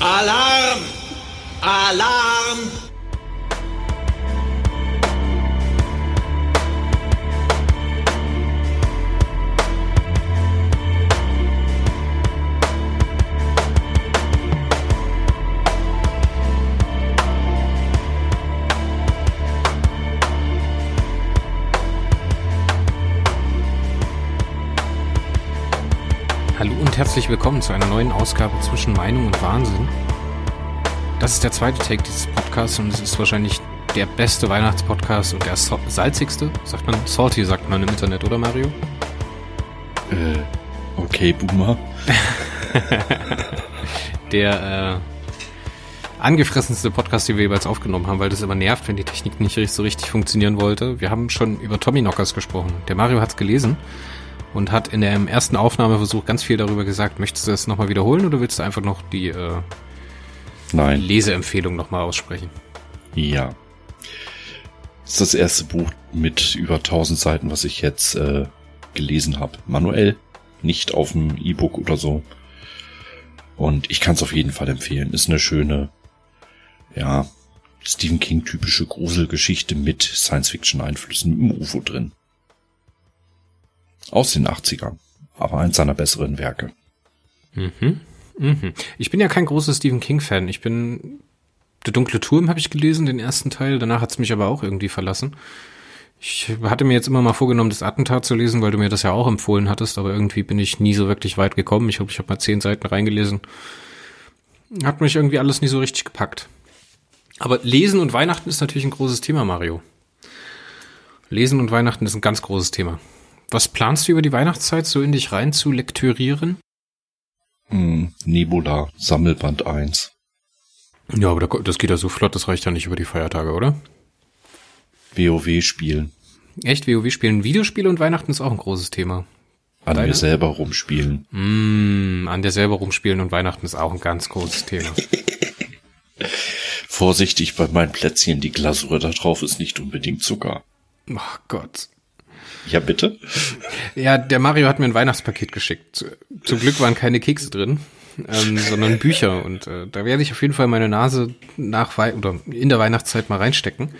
Alarm! Alarm! Herzlich willkommen zu einer neuen Ausgabe zwischen Meinung und Wahnsinn. Das ist der zweite Take dieses Podcasts und es ist wahrscheinlich der beste Weihnachtspodcast und der so salzigste. Sagt man salty, sagt man im Internet, oder Mario? Äh, okay, Boomer. Der äh, angefressenste Podcast, den wir jeweils aufgenommen haben, weil das immer nervt, wenn die Technik nicht so richtig funktionieren wollte. Wir haben schon über Tommy Knockers gesprochen. Der Mario hat's gelesen und hat in dem ersten Aufnahmeversuch ganz viel darüber gesagt. Möchtest du das nochmal wiederholen oder willst du einfach noch die äh, Nein. Leseempfehlung nochmal aussprechen? Ja. Das ist das erste Buch mit über 1000 Seiten, was ich jetzt äh, gelesen habe. Manuell, nicht auf dem E-Book oder so. Und ich kann es auf jeden Fall empfehlen. Ist eine schöne, ja, Stephen King typische Gruselgeschichte mit Science-Fiction-Einflüssen im UFO drin. Aus den 80ern. Aber eins seiner besseren Werke. Mhm. Mhm. Ich bin ja kein großer Stephen King-Fan. Ich bin Der dunkle Turm habe ich gelesen, den ersten Teil. Danach hat es mich aber auch irgendwie verlassen. Ich hatte mir jetzt immer mal vorgenommen, das Attentat zu lesen, weil du mir das ja auch empfohlen hattest, aber irgendwie bin ich nie so wirklich weit gekommen. Ich glaube, ich habe mal zehn Seiten reingelesen. Hat mich irgendwie alles nie so richtig gepackt. Aber Lesen und Weihnachten ist natürlich ein großes Thema, Mario. Lesen und Weihnachten ist ein ganz großes Thema. Was planst du über die Weihnachtszeit so in dich rein zu lektürieren? Hm, Nebula, Sammelband 1. Ja, aber das geht ja so flott, das reicht ja nicht über die Feiertage, oder? WoW spielen. Echt, WoW spielen Videospiele und Weihnachten ist auch ein großes Thema. An Deine? mir selber rumspielen. Mm, an der selber rumspielen und Weihnachten ist auch ein ganz großes Thema. Vorsichtig bei meinen Plätzchen, die Glasur da drauf ist nicht unbedingt Zucker. Ach Gott. Ja, bitte? Ja, der Mario hat mir ein Weihnachtspaket geschickt. Zu- Zum Glück waren keine Kekse drin, ähm, sondern Bücher. Und äh, da werde ich auf jeden Fall meine Nase nach Wei oder in der Weihnachtszeit mal reinstecken.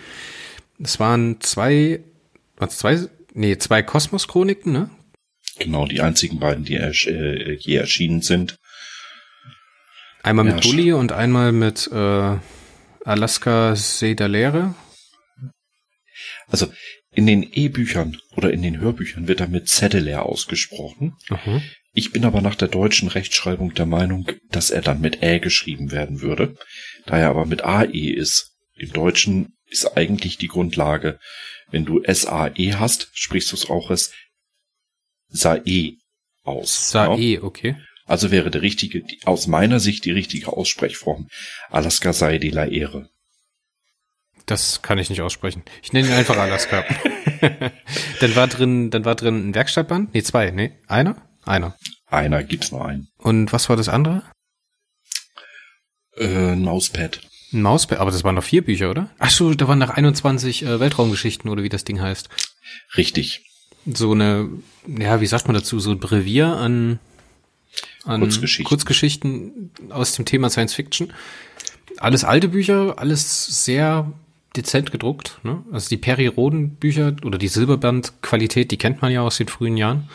Es waren zwei, was zwei, nee, zwei Kosmos-Chroniken, ne? Genau, die einzigen beiden, die ersch äh, je erschienen sind. Einmal mit Ja, Bulli und einmal mit äh, Alaska Sedalere. Also in den E-Büchern oder in den Hörbüchern wird er mit Zetteler ausgesprochen. Mhm. Ich bin aber nach der deutschen Rechtschreibung der Meinung, dass er dann mit Ä geschrieben werden würde. Da er aber mit AE ist. Im Deutschen ist eigentlich die Grundlage, wenn du SAE hast, sprichst du es auch als SAE aus. Sae, okay. Also wäre der richtige, aus meiner Sicht die richtige Aussprechform. Alaska sei de la Ehre. Das kann ich nicht aussprechen. Ich nenne ihn einfach Alaska. dann war drin, dann war drin ein Werkstattband? Nee, zwei, nee, einer? Einer. Einer gibt's nur einen. Und was war das andere? Äh, ein Mauspad. Ein Mauspad, aber das waren noch vier Bücher, oder? Ach so, da waren noch 21 äh, Weltraumgeschichten oder wie das Ding heißt. Richtig. So eine, ja, wie sagt man dazu, so ein Brevier an, an Kurzgeschichten. Kurzgeschichten aus dem Thema Science Fiction. Alles alte Bücher, alles sehr dezent gedruckt. Ne? Also die Perry Roden Bücher oder die Silberband-Qualität, die kennt man ja aus den frühen Jahren.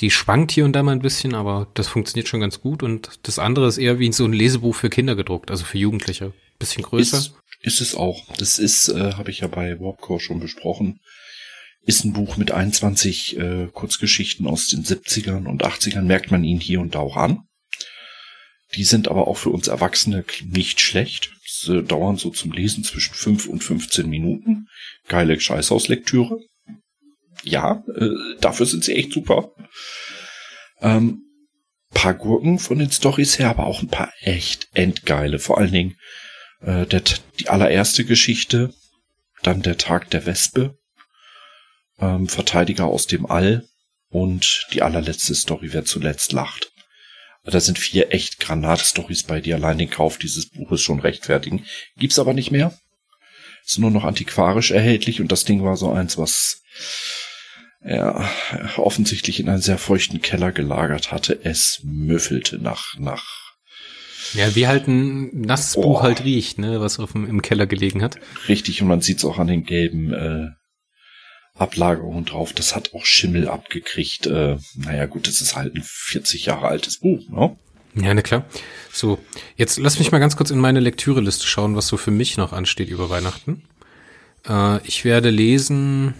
Die schwankt hier und da mal ein bisschen, aber das funktioniert schon ganz gut. Und das andere ist eher wie so ein Lesebuch für Kinder gedruckt, also für Jugendliche. Bisschen größer. Ist, ist es auch. Das ist, äh, habe ich ja bei Warpcore schon besprochen. Ist ein Buch mit 21 äh, Kurzgeschichten aus den 70ern und 80ern, merkt man ihn hier und da auch an. Die sind aber auch für uns Erwachsene nicht schlecht. Sie dauern so zum Lesen zwischen 5 und 15 Minuten. Geile Scheißhauslektüre. Ja, äh, dafür sind sie echt super. Ähm, paar Gurken von den Stories her, aber auch ein paar echt endgeile. Vor allen Dingen äh, der, die allererste Geschichte, dann der Tag der Wespe, ähm, Verteidiger aus dem All und die allerletzte Story, wer zuletzt lacht. Da sind vier echt Granatstories bei, die allein den Kauf dieses Buches schon rechtfertigen. Gibt's aber nicht mehr. Ist nur noch antiquarisch erhältlich und das Ding war so eins, was er offensichtlich in einen sehr feuchten Keller gelagert hatte. Es müffelte nach, nach Ja, wie halt ein nasses Oh. Buch halt riecht, ne, was auf dem, im Keller gelegen hat. Richtig, und man sieht es auch an den gelben äh, Ablagerungen drauf. Das hat auch Schimmel abgekriegt. Äh, naja, gut, das ist halt ein 40 Jahre altes Buch, ne? Ja, na klar. So, jetzt lass mich mal ganz kurz in meine Lektüreliste schauen, was so für mich noch ansteht über Weihnachten. Äh, ich werde lesen,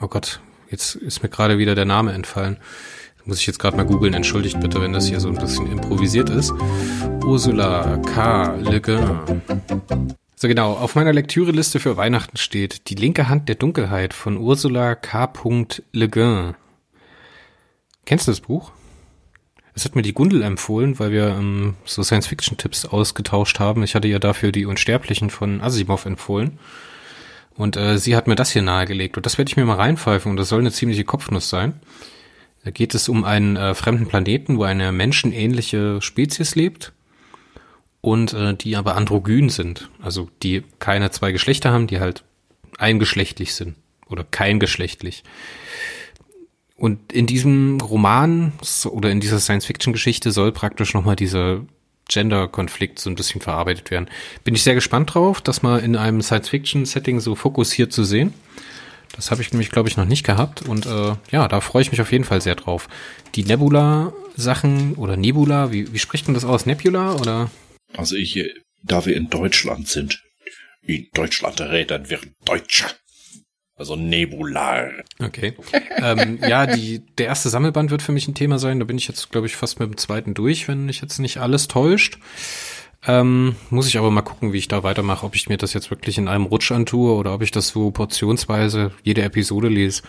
oh Gott, jetzt ist mir gerade wieder der Name entfallen. Muss ich jetzt gerade mal googeln, entschuldigt bitte, wenn das hier so ein bisschen improvisiert ist. Ursula K. Le Guin. So genau, auf meiner Lektüreliste für Weihnachten steht Die linke Hand der Dunkelheit von Ursula K. Le Guin. Kennst du das Buch? Es hat mir die Gundel empfohlen, weil wir ähm, so Science-Fiction-Tipps ausgetauscht haben. Ich hatte ihr dafür die Unsterblichen von Asimov empfohlen. Und äh, sie hat mir das hier nahegelegt. Und das werde ich mir mal reinpfeifen. Und das soll eine ziemliche Kopfnuss sein. Da geht es um einen äh, fremden Planeten, wo eine menschenähnliche Spezies lebt. Und äh, die aber androgyn sind. Also die keine zwei Geschlechter haben, die halt eingeschlechtlich sind. Oder keingeschlechtlich. Und in diesem Roman oder in dieser Science-Fiction-Geschichte soll praktisch nochmal dieser Gender-Konflikt so ein bisschen verarbeitet werden. Bin ich sehr gespannt drauf, das mal in einem Science-Fiction-Setting so fokussiert zu sehen. Das habe ich nämlich, glaube ich, noch nicht gehabt. Und äh, ja, da freue ich mich auf jeden Fall sehr drauf. Die Nebula-Sachen oder Nebula, wie, wie spricht man das aus? Nebula oder? Also ich, äh, da wir in Deutschland sind, in Deutschland reden wir Deutsche. Also Nebular. Okay. ähm, ja, die, der erste Sammelband wird für mich ein Thema sein. Da bin ich jetzt, glaube ich, fast mit dem zweiten durch, wenn mich jetzt nicht alles täuscht. Ähm, muss ich aber mal gucken, wie ich da weitermache, ob ich mir das jetzt wirklich in einem Rutsch antue oder ob ich das so portionsweise jede Episode lese.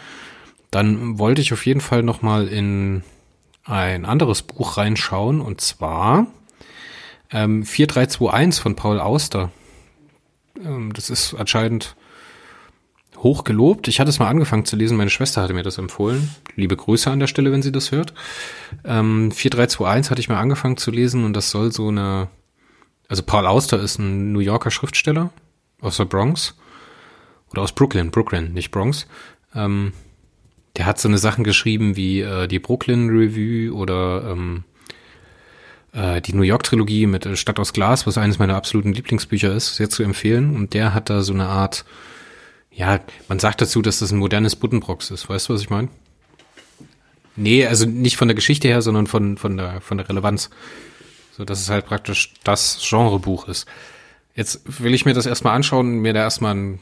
Dann wollte ich auf jeden Fall noch mal in ein anderes Buch reinschauen und zwar ähm, 4321 von Paul Auster. Ähm, das ist anscheinend hoch gelobt. Ich hatte es mal angefangen zu lesen, meine Schwester hatte mir das empfohlen. Liebe Grüße an der Stelle, wenn sie das hört. Ähm, 4321 hatte ich mal angefangen zu lesen und das soll so eine, also Paul Auster ist ein New Yorker Schriftsteller aus der Bronx oder aus Brooklyn, Brooklyn, nicht Bronx. Ähm, der hat so eine Sachen geschrieben wie äh, die Brooklyn Review oder ähm, äh, die New York Trilogie mit äh, Stadt aus Glas, was eines meiner absoluten Lieblingsbücher ist, sehr zu empfehlen. Und der hat da so eine Art ja, man sagt dazu, dass das ein modernes Buddenbrocks ist. Weißt du, was ich meine? Nee, also nicht von der Geschichte her, sondern von, von, der, von der Relevanz. So, dass es halt praktisch das Genrebuch ist. Jetzt will ich mir das erstmal anschauen und mir da erstmal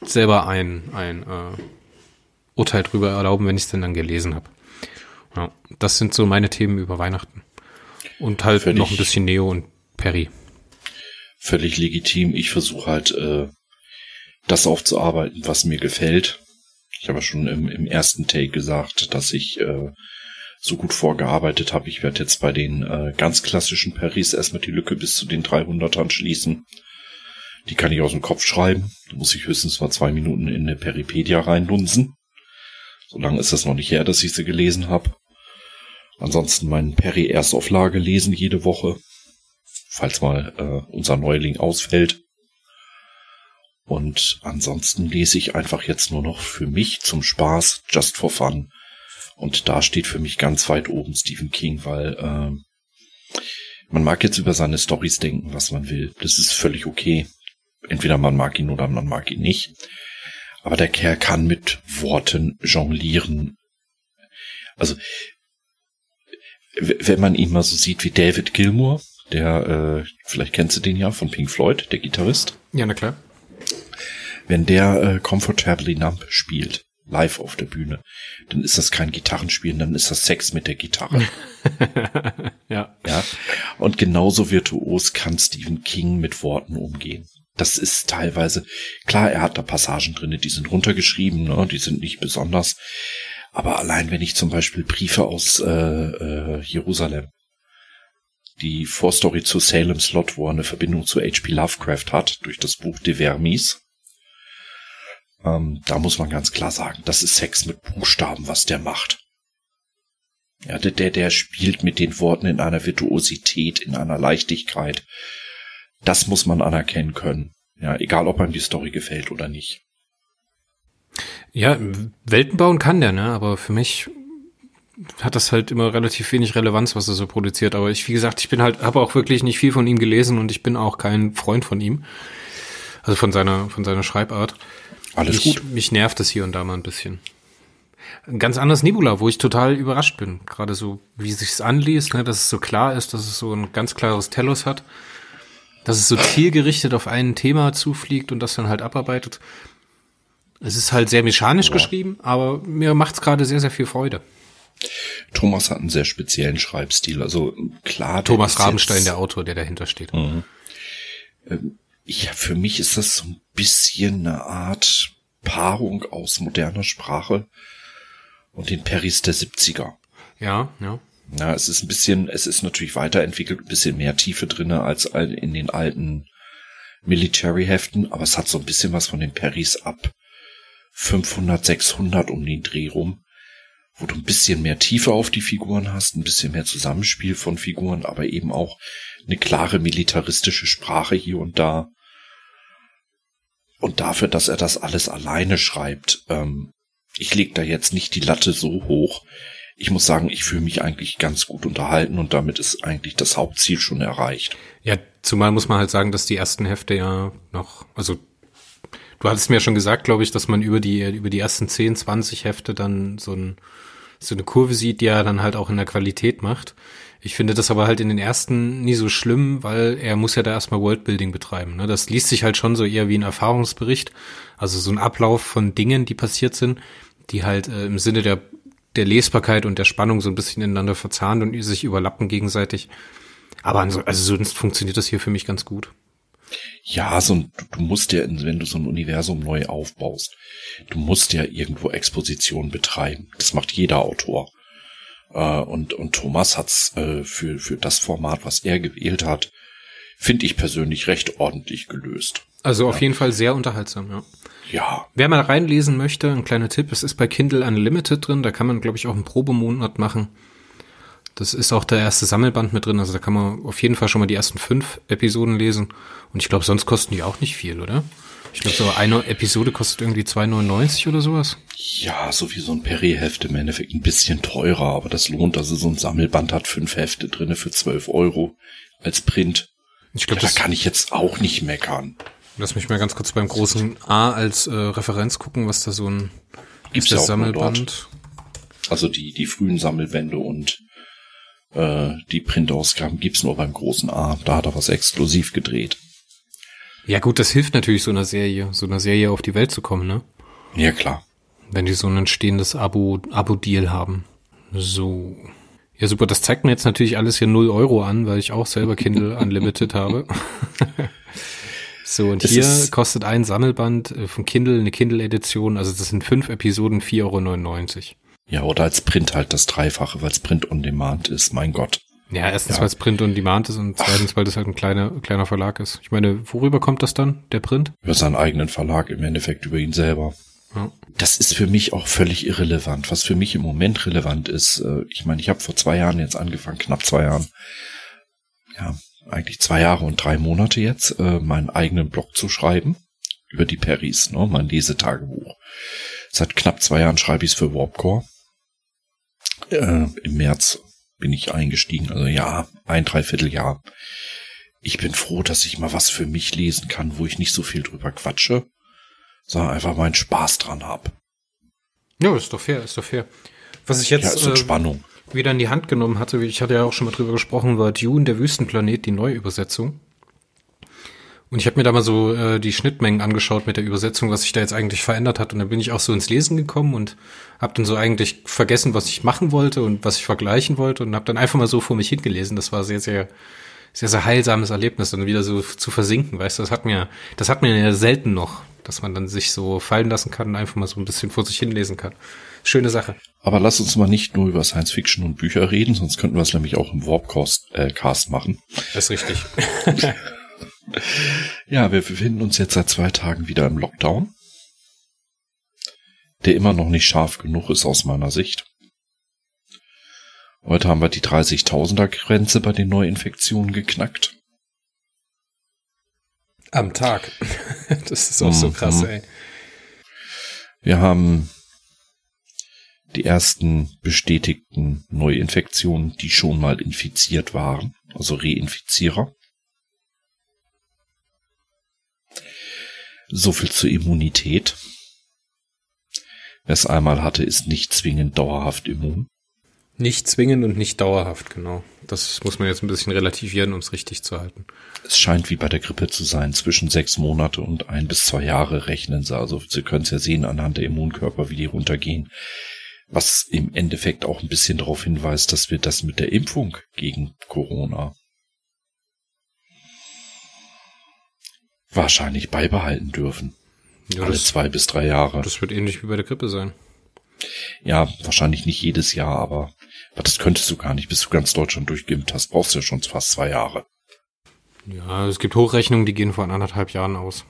selber ein, ein äh, Urteil drüber erlauben, wenn ich es denn dann gelesen habe. Ja, das sind so meine Themen über Weihnachten. Und halt Völlig. noch ein bisschen Neo und Perry. Völlig legitim. Ich versuche halt, äh, das aufzuarbeiten, was mir gefällt. Ich habe ja schon im, im ersten Take gesagt, dass ich äh, so gut vorgearbeitet habe. Ich werde jetzt bei den äh, ganz klassischen Paris erstmal die Lücke bis zu den 300ern schließen. Die kann ich aus dem Kopf schreiben. Da muss ich höchstens mal zwei Minuten in eine Peripedia reinlunsen. So lange ist das noch nicht her, dass ich sie gelesen habe. Ansonsten meinen Perry-Erstauflage lesen jede Woche, falls mal äh, unser Neuling ausfällt. Und ansonsten lese ich einfach jetzt nur noch für mich zum Spaß, just for fun. Und da steht für mich ganz weit oben Stephen King, weil ähm, man mag jetzt über seine Stories denken, was man will. Das ist völlig okay. Entweder man mag ihn oder man mag ihn nicht. Aber der Kerl kann mit Worten jonglieren. Also, wenn man ihn mal so sieht wie David Gilmour, der, äh, vielleicht kennst du den ja von Pink Floyd, der Gitarrist. Ja, na klar. Wenn der äh, Comfortably Numb spielt, live auf der Bühne, dann ist das kein Gitarrenspielen, dann ist das Sex mit der Gitarre. ja. ja. Und genauso virtuos kann Stephen King mit Worten umgehen. Das ist teilweise, klar, er hat da Passagen drinne, die sind runtergeschrieben, ne, die sind nicht besonders. Aber allein wenn ich zum Beispiel Briefe aus äh, äh, Jerusalem, die Vorstory zu Salem Slot, wo er eine Verbindung zu H.P. Lovecraft hat, durch das Buch De Vermis, ähm, da muss man ganz klar sagen, das ist Sex mit Buchstaben, was der macht. Ja, der, der, der spielt mit den Worten in einer Virtuosität, in einer Leichtigkeit. Das muss man anerkennen können. Ja, egal ob einem die Story gefällt oder nicht. Ja, Welten bauen kann der, ne? Aber für mich hat das halt immer relativ wenig Relevanz, was er so produziert. Aber ich, wie gesagt, ich bin halt, habe auch wirklich nicht viel von ihm gelesen und ich bin auch kein Freund von ihm. Also von seiner, von seiner Schreibart. Alles mich, gut. Mich nervt es hier und da mal ein bisschen. Ein ganz anderes Nebula, wo ich total überrascht bin. Gerade so, wie sich's anliest, ne, dass es so klar ist, dass es so ein ganz klares Telos hat. Dass es so zielgerichtet auf ein Thema zufliegt und das dann halt abarbeitet. Es ist halt sehr mechanisch Ja. geschrieben, aber mir macht's gerade sehr, sehr viel Freude. Thomas hat einen sehr speziellen Schreibstil. Also klar. Thomas Rabenstein, der Autor, der dahinter steht. Ich, für mich ist das so ein bisschen eine Art Paarung aus moderner Sprache und den Perrys der 70er. Ja, ja. Ja, es ist ein bisschen, es ist natürlich weiterentwickelt, ein bisschen mehr Tiefe drinne als in den alten Military-Heften, aber es hat so ein bisschen was von den Perrys ab 500, 600 um den Dreh rum, wo du ein bisschen mehr Tiefe auf die Figuren hast, ein bisschen mehr Zusammenspiel von Figuren, aber eben auch eine klare militaristische Sprache hier und da. Und dafür, dass er das alles alleine schreibt, ähm, ich leg da jetzt nicht die Latte so hoch. Ich muss sagen, ich fühle mich eigentlich ganz gut unterhalten und damit ist eigentlich das Hauptziel schon erreicht. Ja, zumal muss man halt sagen, dass die ersten Hefte ja noch, also du hattest mir ja schon gesagt, glaube ich, dass man über die, über die ersten 10, 20 Hefte dann so, ein, so eine Kurve sieht, die er dann halt auch in der Qualität macht. Ich finde das aber halt in den ersten nie so schlimm, weil er muss ja da erstmal Worldbuilding betreiben. Ne? Das liest sich halt schon so eher wie ein Erfahrungsbericht, also so ein Ablauf von Dingen, die passiert sind, die halt äh, im Sinne der, der Lesbarkeit und der Spannung so ein bisschen ineinander verzahnt und sich überlappen gegenseitig. Aber also, also sonst funktioniert das hier für mich ganz gut. Ja, so ein, du, musst ja, wenn du so ein Universum neu aufbaust, du musst ja irgendwo Exposition betreiben. Das macht jeder Autor. Äh, und, und Thomas hat's äh, für, für das Format, was er gewählt hat, finde ich persönlich recht ordentlich gelöst. Also auf jeden Fall sehr unterhaltsam, ja. Ja, Wer mal reinlesen möchte, ein kleiner Tipp, es ist bei Kindle Unlimited drin, da kann man, glaube ich, auch einen Probemonat machen. Das ist auch der erste Sammelband mit drin, also da kann man auf jeden Fall schon mal die ersten fünf Episoden lesen. Und ich glaube, sonst kosten die auch nicht viel, oder? Ich glaube, so eine Episode kostet irgendwie 2,99 oder sowas. ja, so wie so ein Perry-Heft im Endeffekt ein bisschen teurer, aber das lohnt. Also so ein Sammelband hat fünf Hefte drinne für 12 Euro als Print. Ich Ja, glaube, da das kann ich jetzt auch nicht meckern. lass mich mal ganz kurz beim großen A als äh, Referenz gucken, was da so ein Gibt's ist das ja Sammelband. Also die, die frühen Sammelbände und äh, die Printausgaben gibt's nur beim großen A. Da hat er was exklusiv gedreht. Ja gut, das hilft natürlich so einer Serie, so einer Serie auf die Welt zu kommen, ne? Ja, klar. wenn die so ein stehendes Abo, Abo-Deal haben. So. Ja, super. Das zeigt mir jetzt natürlich alles hier 0 Euro an, weil ich auch selber Kindle Unlimited habe. so, und Das hier kostet ein Sammelband äh, von Kindle, eine Kindle-Edition, also das sind fünf Episoden, 4,99 Euro. Ja, oder als Print halt das Dreifache, weil es Print on Demand ist. Mein Gott. Ja, erstens, Ja. weil es Print on Demand ist und zweitens, weil das halt ein kleiner, kleiner Verlag ist. Ich meine, worüber kommt das dann, der Print? Über seinen eigenen Verlag, im Endeffekt über ihn selber. Ja. Das ist für mich auch völlig irrelevant. Was für mich im Moment relevant ist, äh, ich meine, ich habe vor zwei Jahren jetzt angefangen, knapp zwei Jahren, ja, eigentlich zwei Jahre und drei Monate jetzt, äh, meinen eigenen Blog zu schreiben über die Perrys, ne, mein Lesetagebuch. Seit knapp zwei Jahren schreibe ich es für Warpcore. Äh, Im März bin ich eingestiegen, also ja, ein Dreivierteljahr. Ich bin froh, dass ich mal was für mich lesen kann, wo ich nicht so viel drüber quatsche, sondern einfach meinen Spaß dran hab. Ja, ist doch fair, ist doch fair. Was ich jetzt Ja, äh, wieder in die Hand genommen hatte, ich hatte ja auch schon mal drüber gesprochen, war Dune, der Wüstenplanet, die Neuübersetzung. Und ich habe mir da mal so äh, die Schnittmengen angeschaut mit der Übersetzung, was sich da jetzt eigentlich verändert hat. Und dann bin ich auch so ins Lesen gekommen und habe dann so eigentlich vergessen, was ich machen wollte und was ich vergleichen wollte und habe dann einfach mal so vor mich hingelesen. Das war sehr, sehr, sehr, sehr heilsames Erlebnis, dann wieder so zu versinken, weißt du, das hat mir, das hat mir ja selten noch, dass man dann sich so fallen lassen kann und einfach mal so ein bisschen vor sich hinlesen kann. Schöne Sache. Aber lass uns mal nicht nur über Science Fiction und Bücher reden, sonst könnten wir es nämlich auch im Warpcast äh, Cast machen. Das ist richtig. Ja, wir befinden uns jetzt seit zwei Tagen wieder im Lockdown, der immer noch nicht scharf genug ist aus meiner Sicht. Heute haben wir die 30.000er Grenze bei den Neuinfektionen geknackt. Am Tag. Das ist auch so krass, Mhm. ey. Wir haben die ersten bestätigten Neuinfektionen, die schon mal infiziert waren, also Reinfizierer. So viel zur Immunität. Wer es einmal hatte, ist nicht zwingend dauerhaft immun. Nicht zwingend und nicht dauerhaft, genau. Das muss man jetzt ein bisschen relativieren, um es richtig zu halten. Es scheint wie bei der Grippe zu sein. Zwischen sechs Monate und ein bis zwei Jahre rechnen sie. Also Sie können es ja sehen anhand der Immunkörper, wie die runtergehen. Was im Endeffekt auch ein bisschen darauf hinweist, dass wir das mit der Impfung gegen Corona wahrscheinlich beibehalten dürfen. Ja, Alle zwei bis drei Jahre. Das wird ähnlich wie bei der Grippe sein. Ja, wahrscheinlich nicht jedes Jahr, aber das könntest du gar nicht. Bis du ganz Deutschland durchgeimpft hast, brauchst du ja schon fast zwei Jahre. Ja, es gibt Hochrechnungen, die gehen von anderthalb Jahren aus.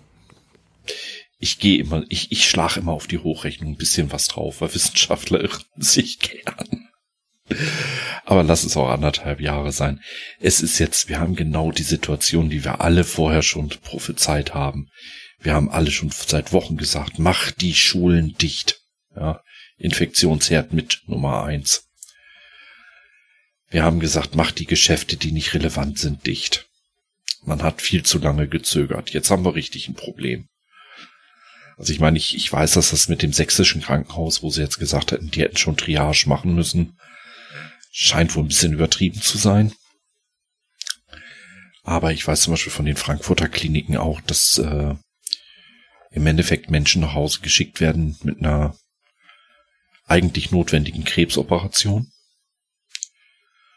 Ich gehe immer, ich, ich schlage immer auf die Hochrechnung ein bisschen was drauf, weil Wissenschaftler irren sich gern. Aber lass es auch anderthalb Jahre sein. Es ist jetzt, wir haben genau die Situation, die wir alle vorher schon prophezeit haben. Wir haben alle schon seit Wochen gesagt, mach die Schulen dicht. Ja, Infektionsherd mit Nummer eins. Wir haben gesagt, mach die Geschäfte, die nicht relevant sind, dicht. Man hat viel zu lange gezögert. Jetzt haben wir richtig ein Problem. Also ich meine, ich, ich weiß, dass das mit dem sächsischen Krankenhaus, wo sie jetzt gesagt hätten, die hätten schon Triage machen müssen, scheint wohl ein bisschen übertrieben zu sein. Aber ich weiß zum Beispiel von den Frankfurter Kliniken auch, dass äh, im Endeffekt Menschen nach Hause geschickt werden mit einer eigentlich notwendigen Krebsoperation.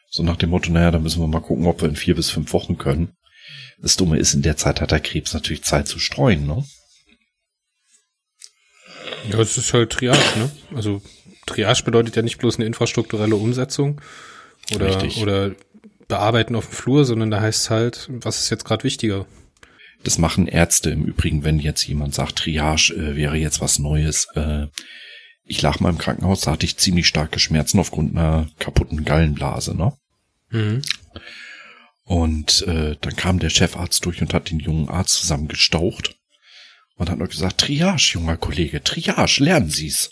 So nach dem Motto, naja, da müssen wir mal gucken, ob wir in vier bis fünf Wochen können. Das Dumme ist, in der Zeit hat der Krebs natürlich Zeit zu streuen, ne? Ja, es ist halt Triage, ne? Also Triage bedeutet ja nicht bloß eine infrastrukturelle Umsetzung oder, oder bearbeiten auf dem Flur, sondern da heißt es halt, was ist jetzt gerade wichtiger? Das machen Ärzte im Übrigen, wenn jetzt jemand sagt, Triage äh, wäre jetzt was Neues. Äh, ich lag mal im Krankenhaus, da hatte ich ziemlich starke Schmerzen aufgrund einer kaputten Gallenblase, ne? Mhm. Und äh, dann kam der Chefarzt durch und hat den jungen Arzt zusammengestaucht und hat noch gesagt, Triage, junger Kollege, Triage, lernen Sie's.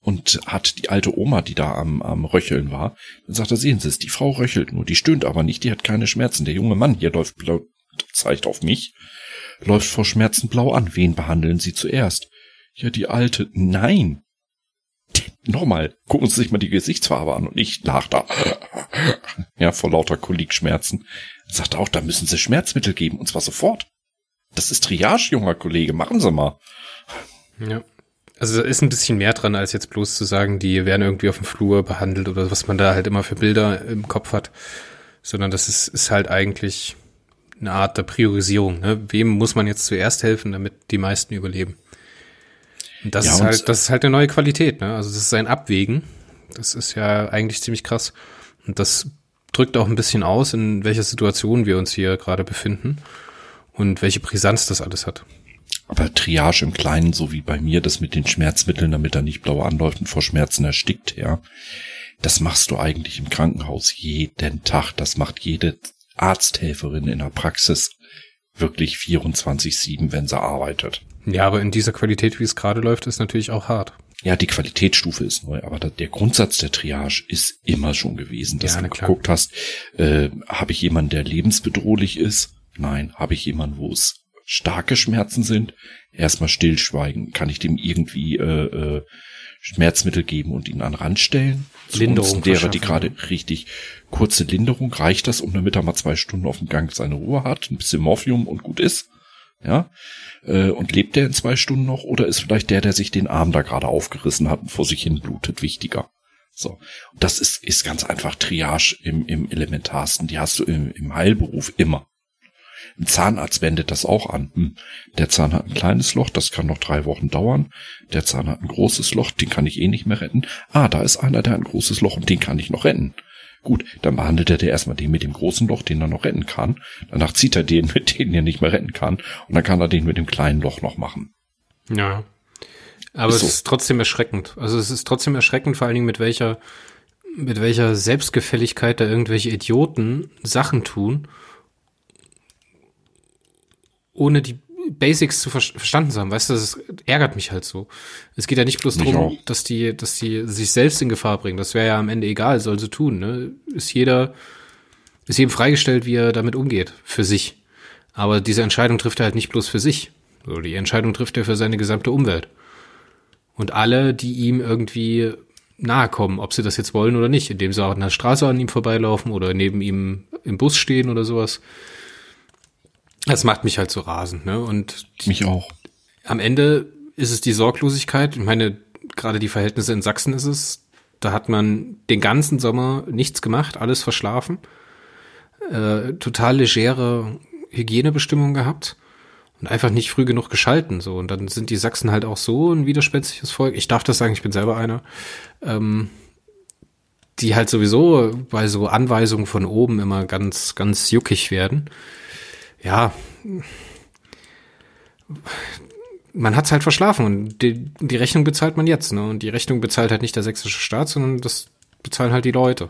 Und hat die alte Oma, die da am, am Röcheln war, dann sagt er, sehen Sie es, die Frau röchelt nur, die stöhnt aber nicht, die hat keine Schmerzen. Der junge Mann hier läuft blau, zeigt auf mich, läuft vor Schmerzen blau an. Wen behandeln Sie zuerst? Ja, die alte. Nein, Nochmal, gucken Sie sich mal die Gesichtsfarbe an und ich lach da. ja, vor lauter Kolikschmerzen. Sagt auch, da müssen Sie Schmerzmittel geben und zwar sofort. Das ist Triage, junger Kollege, machen Sie mal. Ja. Also da ist ein bisschen mehr dran, als jetzt bloß zu sagen, die werden irgendwie auf dem Flur behandelt oder was man da halt immer für Bilder im Kopf hat. Sondern das ist, ist halt eigentlich eine Art der Priorisierung. Ne? Wem muss man jetzt zuerst helfen, damit die meisten überleben? Und das ja, ist halt, das ist halt eine neue Qualität, ne? Also das ist ein Abwägen. Das ist ja eigentlich ziemlich krass. Und das drückt auch ein bisschen aus, in welcher Situation wir uns hier gerade befinden und welche Brisanz das alles hat. Aber Triage im Kleinen, so wie bei mir, das mit den Schmerzmitteln, damit er nicht blau anläuft und vor Schmerzen erstickt, ja. Das machst du eigentlich im Krankenhaus jeden Tag. Das macht jede Arzthelferin in der Praxis wirklich 24-7, wenn sie arbeitet. Ja, aber in dieser Qualität, wie es gerade läuft, ist natürlich auch hart. Ja, die Qualitätsstufe ist neu, aber der Grundsatz der Triage ist immer schon gewesen, dass ja, du geguckt hast, äh, habe ich jemanden, der lebensbedrohlich ist? Nein. Habe ich jemanden, wo es starke Schmerzen sind? Erstmal stillschweigen. Kann ich dem irgendwie äh, äh, Schmerzmittel geben und ihn an Rand stellen? Linderung derer, die gerade richtig kurze Linderung, reicht das, um damit er mal zwei Stunden auf dem Gang seine Ruhe hat, ein bisschen Morphium und gut ist? Ja, äh, und lebt der in zwei Stunden noch oder ist vielleicht der, der sich den Arm da gerade aufgerissen hat und vor sich hin blutet, wichtiger? So. Und das ist, ist ganz einfach Triage im, im Elementarsten. Die hast du im, im Heilberuf immer. Ein Zahnarzt wendet das auch an. Hm. Der Zahn hat ein kleines Loch, das kann noch drei Wochen dauern. Der Zahn hat ein großes Loch, den kann ich eh nicht mehr retten. Ah, da ist einer, der hat ein großes Loch und den kann ich noch retten. Gut, dann behandelt er erstmal den mit dem großen Loch, den er noch retten kann. Danach zieht er den, mit dem er nicht mehr retten kann. Und dann kann er den mit dem kleinen Loch noch machen. Ja. Aber ist es so. ist trotzdem erschreckend. Also es ist trotzdem erschreckend, vor allen Dingen mit welcher, mit welcher Selbstgefälligkeit da irgendwelche Idioten Sachen tun, ohne die Basics zu ver verstanden zu haben. Weißt du, das ärgert mich halt so. Es geht ja nicht bloß darum, dass die, dass die sich selbst in Gefahr bringen. Das wäre ja am Ende egal, soll sie tun. Ne? Ist jeder, ist jedem freigestellt, wie er damit umgeht, für sich. Aber diese Entscheidung trifft er halt nicht bloß für sich. So, die Entscheidung trifft er für seine gesamte Umwelt. Und alle, die ihm irgendwie nahe kommen, ob sie das jetzt wollen oder nicht, indem sie auch an der Straße an ihm vorbeilaufen oder neben ihm im Bus stehen oder sowas. Das macht mich halt so rasend, ne? Und Mich auch. am Ende ist es die Sorglosigkeit. Ich meine, gerade die Verhältnisse in Sachsen ist es. Da hat man den ganzen Sommer nichts gemacht, alles verschlafen. Äh, total legere Hygienebestimmungen gehabt und einfach nicht früh genug geschalten. So und dann sind die Sachsen halt auch so ein widerspenstiges Volk. Ich darf das sagen, ich bin selber einer. Ähm, die halt sowieso bei so Anweisungen von oben immer ganz, ganz juckig werden. Ja, man hat's halt verschlafen und die, die Rechnung bezahlt man jetzt, ne? Und die Rechnung bezahlt halt nicht der sächsische Staat, sondern das bezahlen halt die Leute.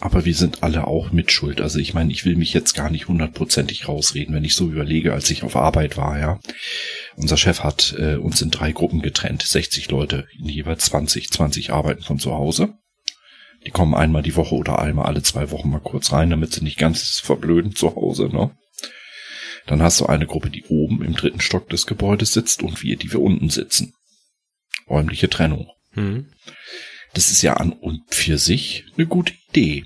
Aber wir sind alle auch mitschuld. Also ich meine, ich will mich jetzt gar nicht hundertprozentig rausreden, wenn ich so überlege, als ich auf Arbeit war, ja. Unser Chef hat äh, uns in drei Gruppen getrennt, 60 Leute, in jeweils 20, 20 arbeiten von zu Hause. Die kommen einmal die Woche oder einmal alle zwei Wochen mal kurz rein, damit sie nicht ganz verblöden zu Hause, ne? Dann hast du eine Gruppe, die oben im dritten Stock des Gebäudes sitzt und wir, die wir unten sitzen. Räumliche Trennung. Hm. Das ist ja an und für sich eine gute Idee.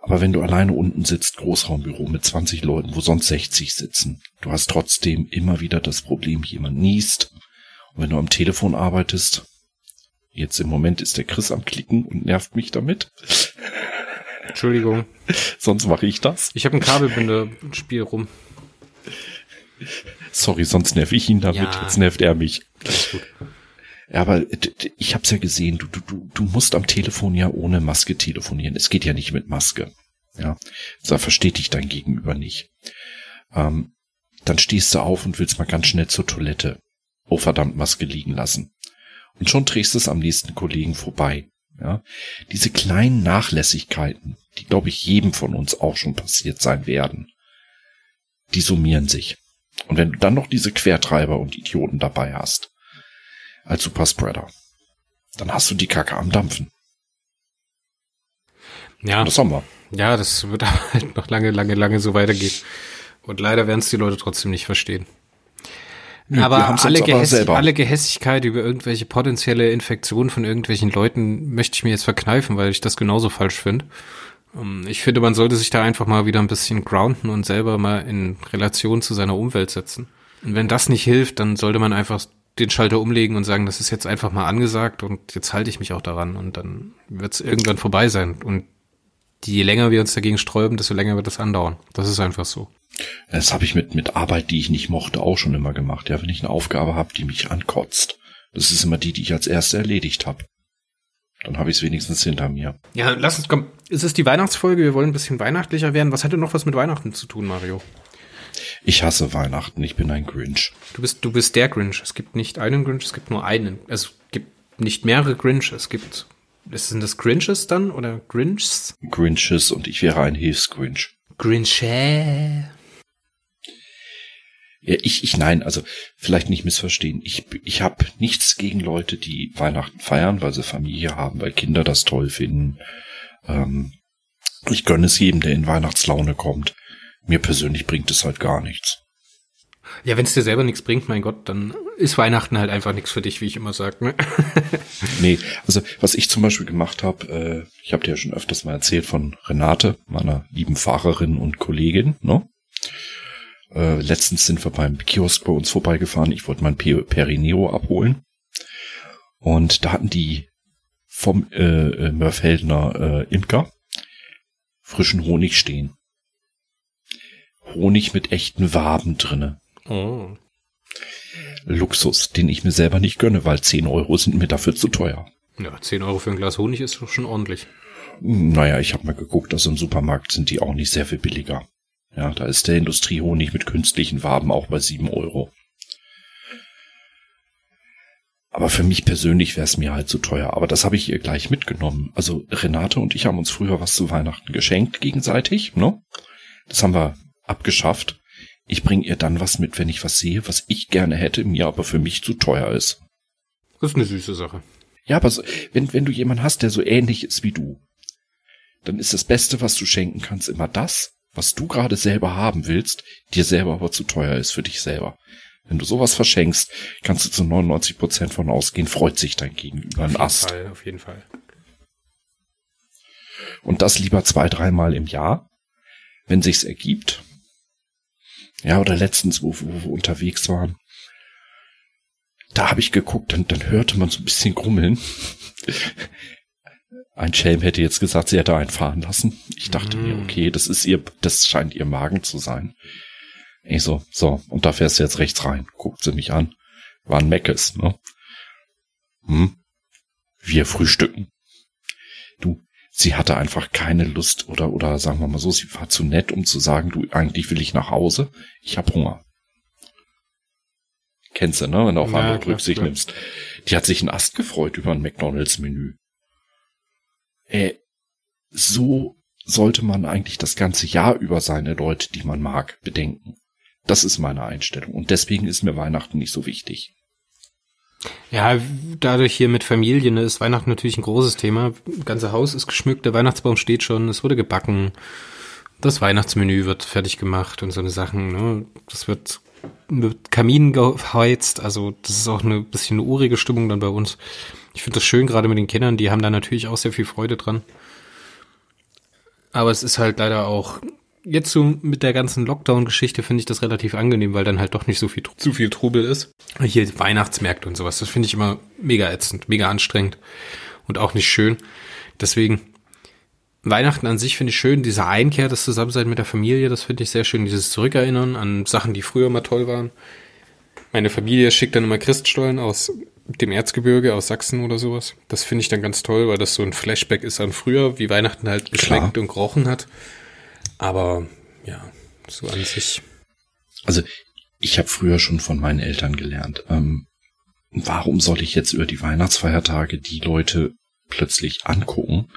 Aber wenn du alleine unten sitzt, Großraumbüro mit 20 Leuten, wo sonst 60 sitzen, du hast trotzdem immer wieder das Problem, jemand niest. Und wenn du am Telefon arbeitest, jetzt im Moment ist der Chris am Klicken und nervt mich damit, Entschuldigung. sonst mache ich das. Ich habe ein Kabelbinderspiel rum. Sorry, sonst nerv ich ihn damit, Ja. jetzt nervt er mich. Ja, aber ich hab's ja gesehen, du, du, du, du musst am Telefon ja ohne Maske telefonieren. Es geht ja nicht mit Maske. Ja, da versteht dich dein Gegenüber nicht. Ähm, dann stehst du auf und willst mal ganz schnell zur Toilette. Oh verdammt, Maske liegen lassen. Und schon drehst du es am nächsten Kollegen vorbei. Ja, diese kleinen Nachlässigkeiten, die glaube ich jedem von uns auch schon passiert sein werden, die summieren sich. Und wenn du dann noch diese Quertreiber und Idioten dabei hast, als Superspreader. Dann hast du die Kacke am Dampfen. Ja, Und das haben wir. ja, das wird aber halt noch lange, lange, lange so weitergehen. Und leider werden es die Leute trotzdem nicht verstehen. Wir aber alle, aber Gehäss selber. alle Gehässigkeit über irgendwelche potenzielle Infektionen von irgendwelchen Leuten möchte ich mir jetzt verkneifen, weil ich das genauso falsch finde. Ähm, Ich finde, man sollte sich da einfach mal wieder ein bisschen grounden und selber mal in Relation zu seiner Umwelt setzen. Und wenn das nicht hilft, dann sollte man einfach den Schalter umlegen und sagen, das ist jetzt einfach mal angesagt und jetzt halte ich mich auch daran und dann wird es irgendwann vorbei sein. Und je länger wir uns dagegen sträuben, desto länger wird das andauern. Das ist einfach so. Das habe ich mit, mit Arbeit, die ich nicht mochte, auch schon immer gemacht. Ja, wenn ich eine Aufgabe habe, die mich ankotzt. Das ist immer die, die ich als erste erledigt habe. Dann habe ich es wenigstens hinter mir. Ja, lass uns, komm. Es ist die Weihnachtsfolge, wir wollen ein bisschen weihnachtlicher werden. Was hat denn noch was mit Weihnachten zu tun, Mario? Ich hasse Weihnachten, ich bin ein Grinch. Du bist, du bist der Grinch. Es gibt nicht einen Grinch, es gibt nur einen. Es gibt nicht mehrere Grinch, es gibt, sind das Grinches dann oder Grinchs? Grinches und ich wäre ein Hilfsgrinch. Grinche. Ja, ich, ich, nein, also vielleicht nicht missverstehen. Ich, ich habe nichts gegen Leute, die Weihnachten feiern, weil sie Familie haben, weil Kinder das toll finden. Ähm, ich gönne es jedem, der in Weihnachtslaune kommt. Mir persönlich bringt es halt gar nichts. Ja, wenn es dir selber nichts bringt, mein Gott, dann ist Weihnachten halt einfach nichts für dich, wie ich immer sage. Ne? Nee, also was ich zum Beispiel gemacht habe, äh, ich habe dir ja schon öfters mal erzählt von Renate, meiner lieben Fahrerin und Kollegin, ne? Äh, letztens sind wir beim Kiosk bei uns vorbeigefahren. Ich wollte mein Pe- Perineo abholen. Und da hatten die vom äh, äh, Mörfeldner äh, Imker frischen Honig stehen. Honig mit echten Waben drinne. Oh. Luxus, den ich mir selber nicht gönne, weil 10 Euro sind mir dafür zu teuer. Ja, 10 Euro für ein Glas Honig ist doch schon ordentlich. Naja, ich habe mal geguckt, also im Supermarkt sind die auch nicht sehr viel billiger. Ja, da ist der Industriehonig mit künstlichen Waben auch bei 7 Euro. Aber für mich persönlich wäre es mir halt zu teuer. Aber das habe ich ihr gleich mitgenommen. Also Renate und ich haben uns früher was zu Weihnachten geschenkt gegenseitig. Ne? Das haben wir abgeschafft. Ich bringe ihr dann was mit, wenn ich was sehe, was ich gerne hätte, mir aber für mich zu teuer ist. Das ist eine süße Sache. Ja, aber so, wenn, wenn du jemanden hast, der so ähnlich ist wie du, dann ist das Beste, was du schenken kannst, immer das, was du gerade selber haben willst, dir selber aber zu teuer ist für dich selber. Wenn du sowas verschenkst, kannst du zu 99 Prozent von ausgehen, freut sich dein Gegenüber ein Ast. Fall, auf jeden Fall. Und das lieber zwei, dreimal im Jahr, wenn sich's ergibt. Ja, oder letztens, wo, wo wir unterwegs waren, da habe ich geguckt und dann hörte man so ein bisschen grummeln. Ein Schelm hätte jetzt gesagt, sie hätte einen fahren lassen. Ich dachte mm. mir, okay, das ist ihr, das scheint ihr Magen zu sein. Ich so, so, und da fährst du jetzt rechts rein. Guckt sie mich an. War ein Meckes, ne? Hm? Wir frühstücken. Du, sie hatte einfach keine Lust oder, oder sagen wir mal so, sie war zu nett, um zu sagen, du, eigentlich will ich nach Hause. Ich hab Hunger. Kennst du, ne? Wenn du auf ja, andere Rücksicht nimmst. Die hat sich einen Ast gefreut über ein McDonalds-Menü. Äh, so sollte man eigentlich das ganze Jahr über seine Leute, die man mag, bedenken. Das ist meine Einstellung. Und deswegen ist mir Weihnachten nicht so wichtig. Ja, dadurch hier mit Familien ne, ist Weihnachten natürlich ein großes Thema. Ganze Haus ist geschmückt, der Weihnachtsbaum steht schon, es wurde gebacken, das Weihnachtsmenü wird fertig gemacht und so eine Sachen. Ne? Das wird mit Kamin geheizt, also das ist auch eine bisschen eine urige Stimmung dann bei uns. Ich finde das schön, gerade mit den Kindern, die haben da natürlich auch sehr viel Freude dran. Aber es ist halt leider auch jetzt so mit der ganzen Lockdown-Geschichte finde ich das relativ angenehm, weil dann halt doch nicht so viel zu viel Trubel ist. Hier Weihnachtsmärkte und sowas, das finde ich immer mega ätzend, mega anstrengend und auch nicht schön. Deswegen Weihnachten an sich finde ich schön, diese Einkehr, das Zusammensein mit der Familie, das finde ich sehr schön, dieses Zurückerinnern an Sachen, die früher mal toll waren. Meine Familie schickt dann immer Christstollen aus dem Erzgebirge, aus Sachsen oder sowas. Das finde ich dann ganz toll, weil das so ein Flashback ist an früher, wie Weihnachten halt geschmeckt und gerochen hat. Aber ja, so an sich. Also ich habe früher schon von meinen Eltern gelernt. Ähm, warum soll ich jetzt über die Weihnachtsfeiertage die Leute plötzlich angucken,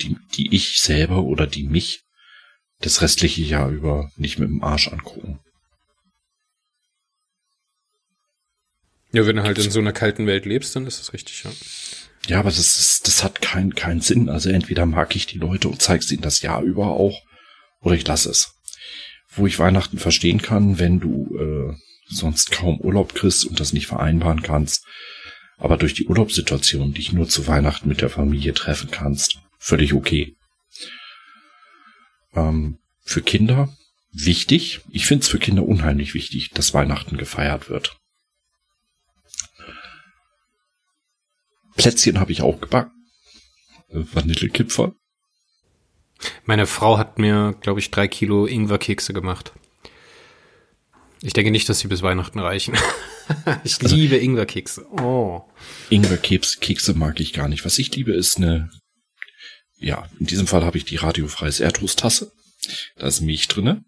die, die ich selber oder die mich das restliche Jahr über nicht mit dem Arsch angucken? Ja, wenn du halt in so einer kalten Welt lebst, dann ist das richtig, ja. Ja, aber das ist, das hat keinen keinen Sinn. Also entweder mag ich die Leute und zeig's ihnen das Jahr über auch, oder ich lasse es. Wo ich Weihnachten verstehen kann, wenn du äh, sonst kaum Urlaub kriegst und das nicht vereinbaren kannst, aber durch die Urlaubssituation dich nur zu Weihnachten mit der Familie treffen kannst, völlig okay. Ähm, für Kinder wichtig. Ich finde es für Kinder unheimlich wichtig, dass Weihnachten gefeiert wird. Plätzchen habe ich auch gebacken. Vanillekipferl. Meine Frau hat mir, glaube ich, drei Kilo Ingwerkekse gemacht. Ich denke nicht, dass sie bis Weihnachten reichen. ich also, liebe Ingwerkekse. Oh. Ingwerkekse mag ich gar nicht. Was ich liebe, ist eine, ja, in diesem Fall habe ich die radiofreies Erdrustasse. Da ist Milch drinne.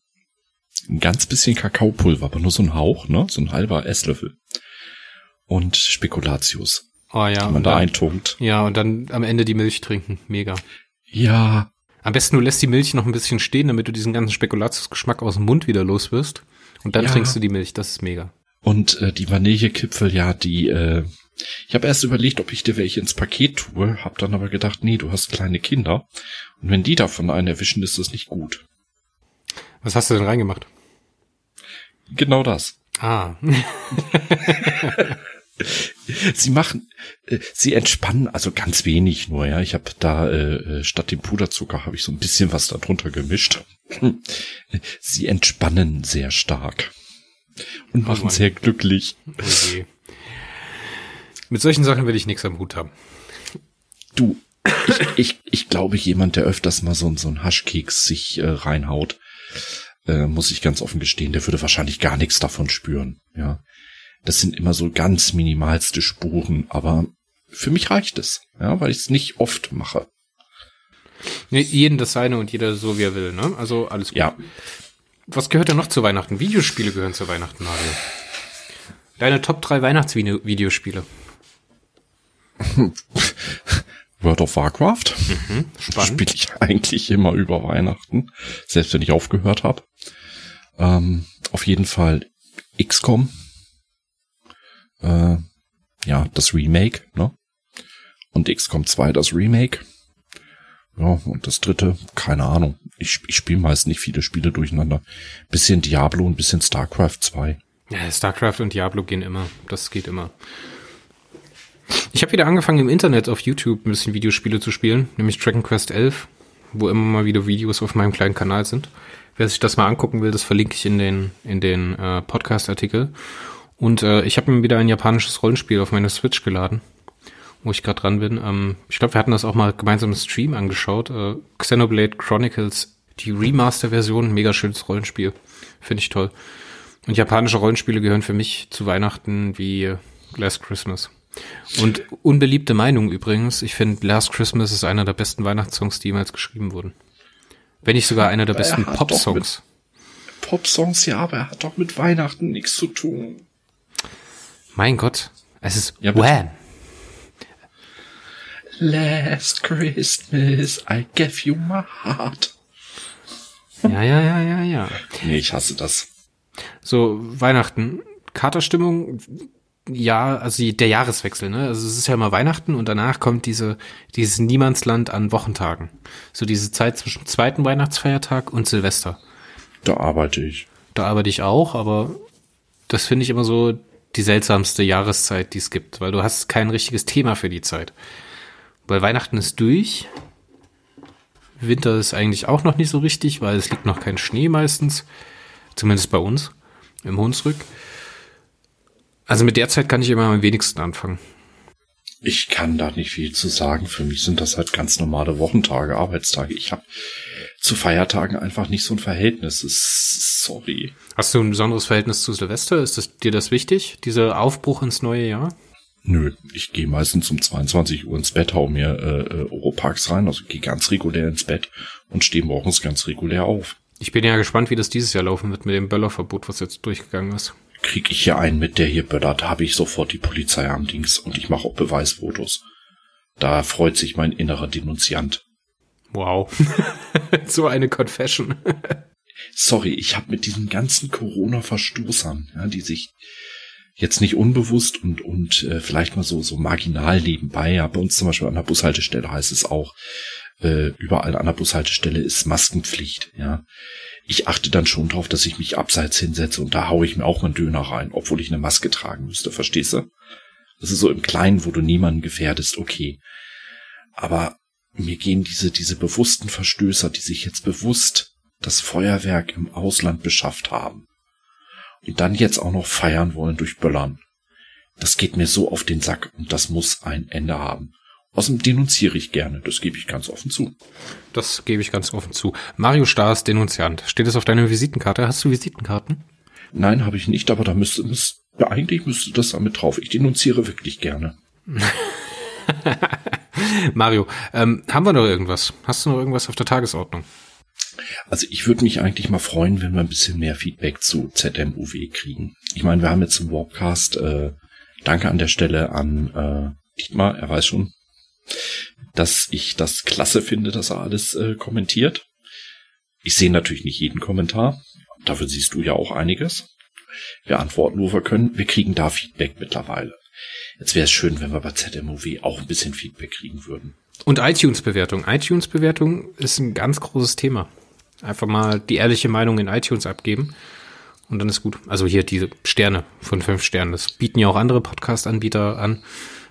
Ein ganz bisschen Kakaopulver, aber nur so ein Hauch, ne? So ein halber Esslöffel. Und Spekulatius. Oh ja. Die man da eintunkt. Ja, und dann am Ende die Milch trinken. Mega. Ja, am besten du lässt die Milch noch ein bisschen stehen, damit du diesen ganzen Spekulatiusgeschmack aus dem Mund wieder los wirst. Und dann ja. trinkst du die Milch. Das ist mega. Und äh, die Vanillekipfel, ja, die, äh, ich habe erst überlegt, ob ich dir welche ins Paket tue, hab dann aber gedacht, nee, du hast kleine Kinder. Und wenn die davon einen erwischen, ist das nicht gut. Was hast du denn reingemacht? Genau das. Ah. sie machen, äh, sie entspannen also ganz wenig nur, ja. Ich habe da äh, äh, statt dem Puderzucker habe ich so ein bisschen was darunter gemischt. sie entspannen sehr stark und machen oh sehr glücklich. Okay. Mit solchen Sachen will ich nichts am Hut haben. Du, ich, ich, ich glaube, jemand, der öfters mal so, so einen Haschkeks sich äh, reinhaut, äh, muss ich ganz offen gestehen, der würde wahrscheinlich gar nichts davon spüren. Ja, das sind immer so ganz minimalste Spuren, aber für mich reicht es, ja, weil ich es nicht oft mache. Nee, jeden das seine und jeder so wie er will, ne? Also alles gut. Ja. Was gehört denn noch zu Weihnachten? Videospiele gehören zu Weihnachten, Mario. Deine Top 3 Weihnachtsvideospiele. World of Warcraft. Mhm, Spiele ich eigentlich immer über Weihnachten, selbst wenn ich aufgehört habe. Ähm, auf jeden Fall XCOM. Äh, ja, das Remake, ne? Und XCOM 2 das Remake. Ja, und das dritte, keine Ahnung. Ich, ich spiele meist nicht viele Spiele durcheinander. Bisschen Diablo und bisschen StarCraft 2. Ja, StarCraft und Diablo gehen immer. Das geht immer. Ich habe wieder angefangen im Internet auf YouTube ein bisschen Videospiele zu spielen, nämlich Dragon Quest 11, wo immer mal wieder Videos auf meinem kleinen Kanal sind. Wer sich das mal angucken will, das verlinke ich in den in den äh, Podcast-Artikel. Und äh, ich habe mir wieder ein japanisches Rollenspiel auf meine Switch geladen, wo ich gerade dran bin. Ähm, ich glaube, wir hatten das auch mal gemeinsam im Stream angeschaut. Äh, Xenoblade Chronicles, die Remaster-Version, mega schönes Rollenspiel, finde ich toll. Und japanische Rollenspiele gehören für mich zu Weihnachten wie Last Christmas. Und unbeliebte Meinung übrigens, ich finde Last Christmas ist einer der besten Weihnachtssongs, die jemals geschrieben wurden. Wenn nicht sogar einer der besten Pop-Songs. Pop-Songs, ja, aber er hat doch mit Weihnachten nichts zu tun. Mein Gott, es ist Ja, Wham. Last Christmas, I gave you my heart. Ja, ja, ja, ja, ja. Nee, ich hasse das. So, Weihnachten. Katerstimmung, ja, also der Jahreswechsel, ne? Also es ist ja immer Weihnachten und danach kommt diese, dieses Niemandsland an Wochentagen. So diese Zeit zwischen zweiten Weihnachtsfeiertag und Silvester. Da arbeite ich. Da arbeite ich auch, aber das finde ich immer so die seltsamste Jahreszeit, die es gibt, weil du hast kein richtiges Thema für die Zeit. Weil Weihnachten ist durch. Winter ist eigentlich auch noch nicht so richtig, weil es liegt noch kein Schnee meistens. Zumindest bei uns im Hunsrück. Also mit der Zeit kann ich immer am wenigsten anfangen. Ich kann da nicht viel zu sagen. Für mich sind das halt ganz normale Wochentage, Arbeitstage. Ich habe zu Feiertagen einfach nicht so ein Verhältnis. Es- Sorry. Hast du ein besonderes Verhältnis zu Silvester? Ist das, dir das wichtig? Dieser Aufbruch ins neue Jahr? Nö, ich gehe meistens um 22 Uhr ins Bett, hau mir äh, äh, Europarks rein, also gehe ganz regulär ins Bett und stehe morgens ganz regulär auf. Ich bin ja gespannt, wie das dieses Jahr laufen wird mit dem Böllerverbot, was jetzt durchgegangen ist. Krieg ich hier einen mit, der hier böllert, habe ich sofort die Polizei am Dings und ich mache auch Beweisfotos. Da freut sich mein innerer Denunziant. Wow. so eine Confession. Sorry, ich habe mit diesen ganzen Corona-Verstoßern, ja, die sich jetzt nicht unbewusst und und äh, vielleicht mal so so marginal nebenbei, ja, bei uns zum Beispiel an der Bushaltestelle heißt es auch, äh, überall an der Bushaltestelle ist Maskenpflicht, ja. Ich achte dann schon drauf, dass ich mich abseits hinsetze und da haue ich mir auch mal einen Döner rein, obwohl ich eine Maske tragen müsste, verstehst du? Das ist so im Kleinen, wo du niemanden gefährdest, okay. Aber mir gehen diese, diese bewussten Verstößer, die sich jetzt bewusst das Feuerwerk im Ausland beschafft haben und dann jetzt auch noch feiern wollen durch Böllern. Das geht mir so auf den Sack und das muss ein Ende haben. Außerdem denunziere ich gerne, das gebe ich ganz offen zu. Das gebe ich ganz offen zu. Mario Stars Denunziant. Steht es auf deiner Visitenkarte? Hast du Visitenkarten? Nein, habe ich nicht, aber da müsste, müsste eigentlich müsste das damit drauf. Ich denunziere wirklich gerne. Mario, ähm, haben wir noch irgendwas? Hast du noch irgendwas auf der Tagesordnung? Also ich würde mich eigentlich mal freuen, wenn wir ein bisschen mehr Feedback zu ZMUW kriegen. Ich meine, wir haben jetzt im Warpcast, äh, danke an der Stelle an äh, Dietmar, er weiß schon, dass ich das klasse finde, dass er alles äh, kommentiert. Ich sehe natürlich nicht jeden Kommentar, dafür siehst du ja auch einiges. Wir antworten, wo wir können. Wir kriegen da Feedback mittlerweile. Jetzt wäre es schön, wenn wir bei ZMUW auch ein bisschen Feedback kriegen würden. Und iTunes-Bewertung. iTunes-Bewertung ist ein ganz großes Thema. Einfach mal die ehrliche Meinung in iTunes abgeben. Und dann ist gut. Also hier diese Sterne von fünf Sternen. Das bieten ja auch andere Podcast-Anbieter an,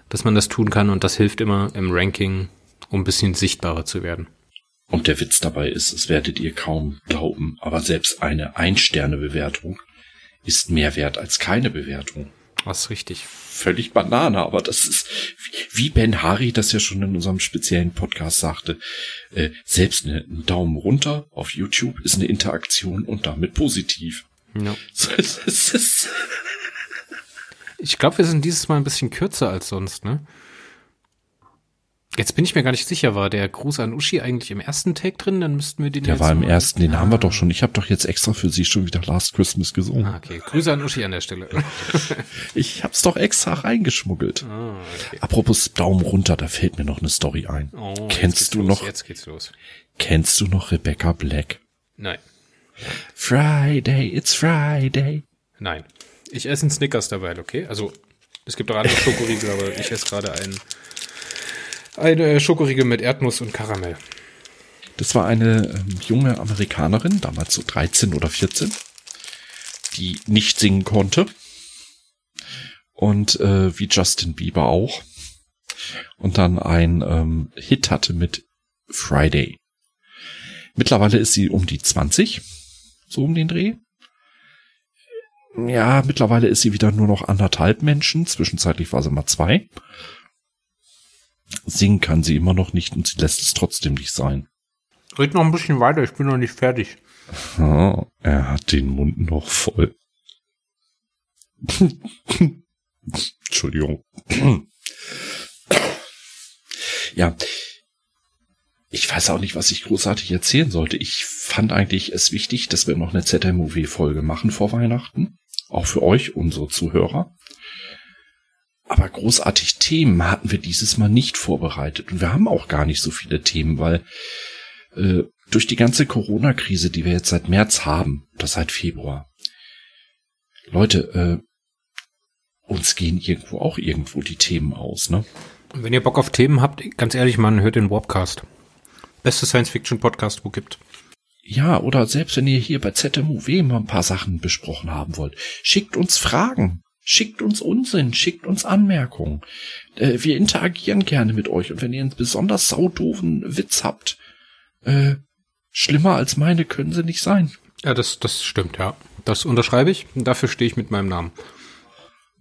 dass man das tun kann. Und das hilft immer im Ranking, um ein bisschen sichtbarer zu werden. Und der Witz dabei ist, es werdet ihr kaum glauben, aber selbst eine Ein-Sterne-Bewertung ist mehr wert als keine Bewertung. Was richtig. Völlig Banane, aber das ist, wie Ben Hari das ja schon in unserem speziellen Podcast sagte, äh, selbst eine, ein Daumen runter auf YouTube ist eine Interaktion und damit positiv. Ja. Ist, Ich glaube, wir sind dieses Mal ein bisschen kürzer als sonst, ne? Jetzt bin ich mir gar nicht sicher, war der Gruß an Uschi eigentlich im ersten Take drin? Dann müssten wir den der jetzt war im ersten, den haben wir doch schon. Ich habe doch jetzt extra für Sie schon wieder Last Christmas gesungen. Ah, okay. Grüße an Uschi an der Stelle. Ich hab's doch extra reingeschmuggelt. ah, okay. Apropos Daumen runter, da fällt mir noch eine Story ein. Oh, Kennst du los, noch, Jetzt geht's los. kennst du noch Rebecca Black? Nein. Friday, it's Friday. Nein. Ich esse einen Snickers dabei, okay? Also, es gibt auch andere Schokoriegel, aber ich esse gerade einen, eine Schokoriegel mit Erdnuss und Karamell. Das war eine ähm, junge Amerikanerin, damals so 13 oder 14, die nicht singen konnte. Und äh, wie Justin Bieber auch. Und dann ein ähm, Hit hatte mit Friday. Mittlerweile ist sie um die 20, so um den Dreh. Ja, mittlerweile ist sie wieder nur noch anderthalb Menschen. Zwischenzeitlich war sie mal zwei. Singen kann sie immer noch nicht und sie lässt es trotzdem nicht sein. Red noch ein bisschen weiter, ich bin noch nicht fertig. Oh, er hat den Mund noch voll. Entschuldigung. ja. Ich weiß auch nicht, was ich großartig erzählen sollte. Ich fand eigentlich es wichtig, dass wir noch eine ZMOW-Folge machen vor Weihnachten. Auch für euch, unsere Zuhörer. Aber großartig Themen hatten wir dieses Mal nicht vorbereitet. Und wir haben auch gar nicht so viele Themen, weil äh, durch die ganze Corona-Krise, die wir jetzt seit März haben, oder seit Februar, Leute, äh, uns gehen irgendwo auch irgendwo die Themen aus, ne? Und wenn ihr Bock auf Themen habt, ganz ehrlich, man hört den Warpcast. Beste Science-Fiction-Podcast, wo gibt. Ja, oder selbst wenn ihr hier bei ZMUW mal ein paar Sachen besprochen haben wollt, schickt uns Fragen, schickt uns Unsinn, schickt uns Anmerkungen. Äh, wir interagieren gerne mit euch und wenn ihr einen besonders saudoven Witz habt, äh, schlimmer als meine können sie nicht sein. Ja, das, das stimmt, ja. Das unterschreibe ich dafür stehe ich mit meinem Namen.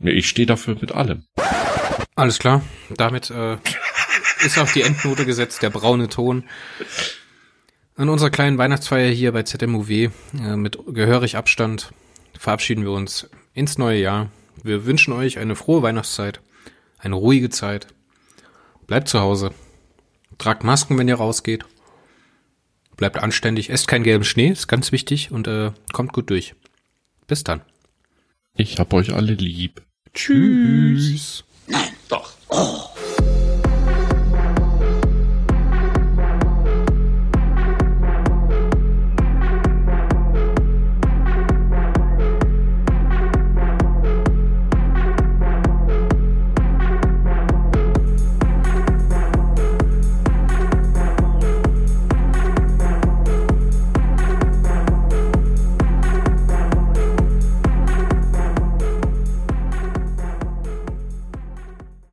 Ich stehe dafür mit allem. Alles klar. Damit äh, ist auch die Endnote gesetzt, der braune Ton. An unserer kleinen Weihnachtsfeier hier bei ZMUW äh, mit gehörig Abstand verabschieden wir uns ins neue Jahr. Wir wünschen euch eine frohe Weihnachtszeit, eine ruhige Zeit. Bleibt zu Hause. Tragt Masken, wenn ihr rausgeht. Bleibt anständig. Esst keinen gelben Schnee, ist ganz wichtig. Und äh, kommt gut durch. Bis dann. Ich hab euch alle lieb. Tschüss. Nein, doch. Oh.